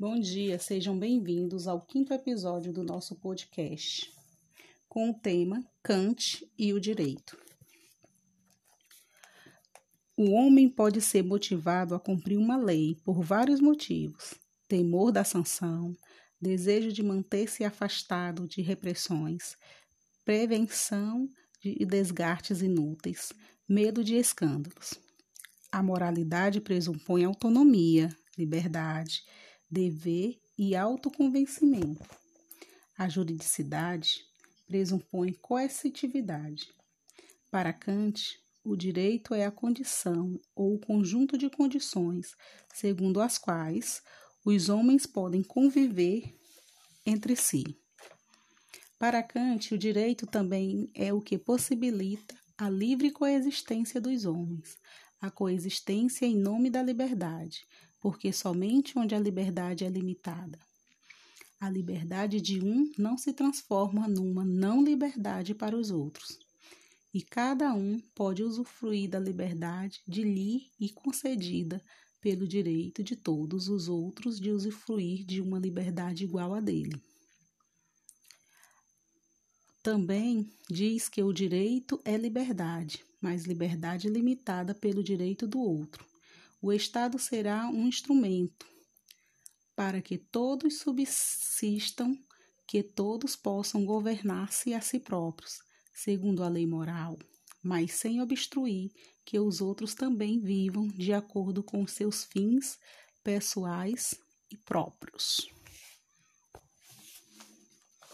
Bom dia, sejam bem-vindos ao quinto episódio do nosso podcast, com o tema Kant e o Direito. O homem pode ser motivado a cumprir uma lei por vários motivos: temor da sanção, desejo de manter-se afastado de repressões, prevenção de desgastes inúteis, medo de escândalos. A moralidade pressupõe autonomia, liberdade, dever e autoconvencimento. A juridicidade pressupõe coercitividade. Para Kant, o direito é a condição ou o conjunto de condições segundo as quais os homens podem conviver entre si. Para Kant, o direito também é o que possibilita a livre coexistência dos homens, a coexistência em nome da liberdade, porque somente onde a liberdade é limitada. A liberdade de um não se transforma numa não liberdade para os outros. E cada um pode usufruir da liberdade de lhe e concedida pelo direito de todos os outros de usufruir de uma liberdade igual a dele. Também diz que o direito é liberdade, mas liberdade limitada pelo direito do outro. O Estado será um instrumento para que todos subsistam, que todos possam governar-se a si próprios, segundo a lei moral, mas sem obstruir que os outros também vivam de acordo com seus fins pessoais e próprios.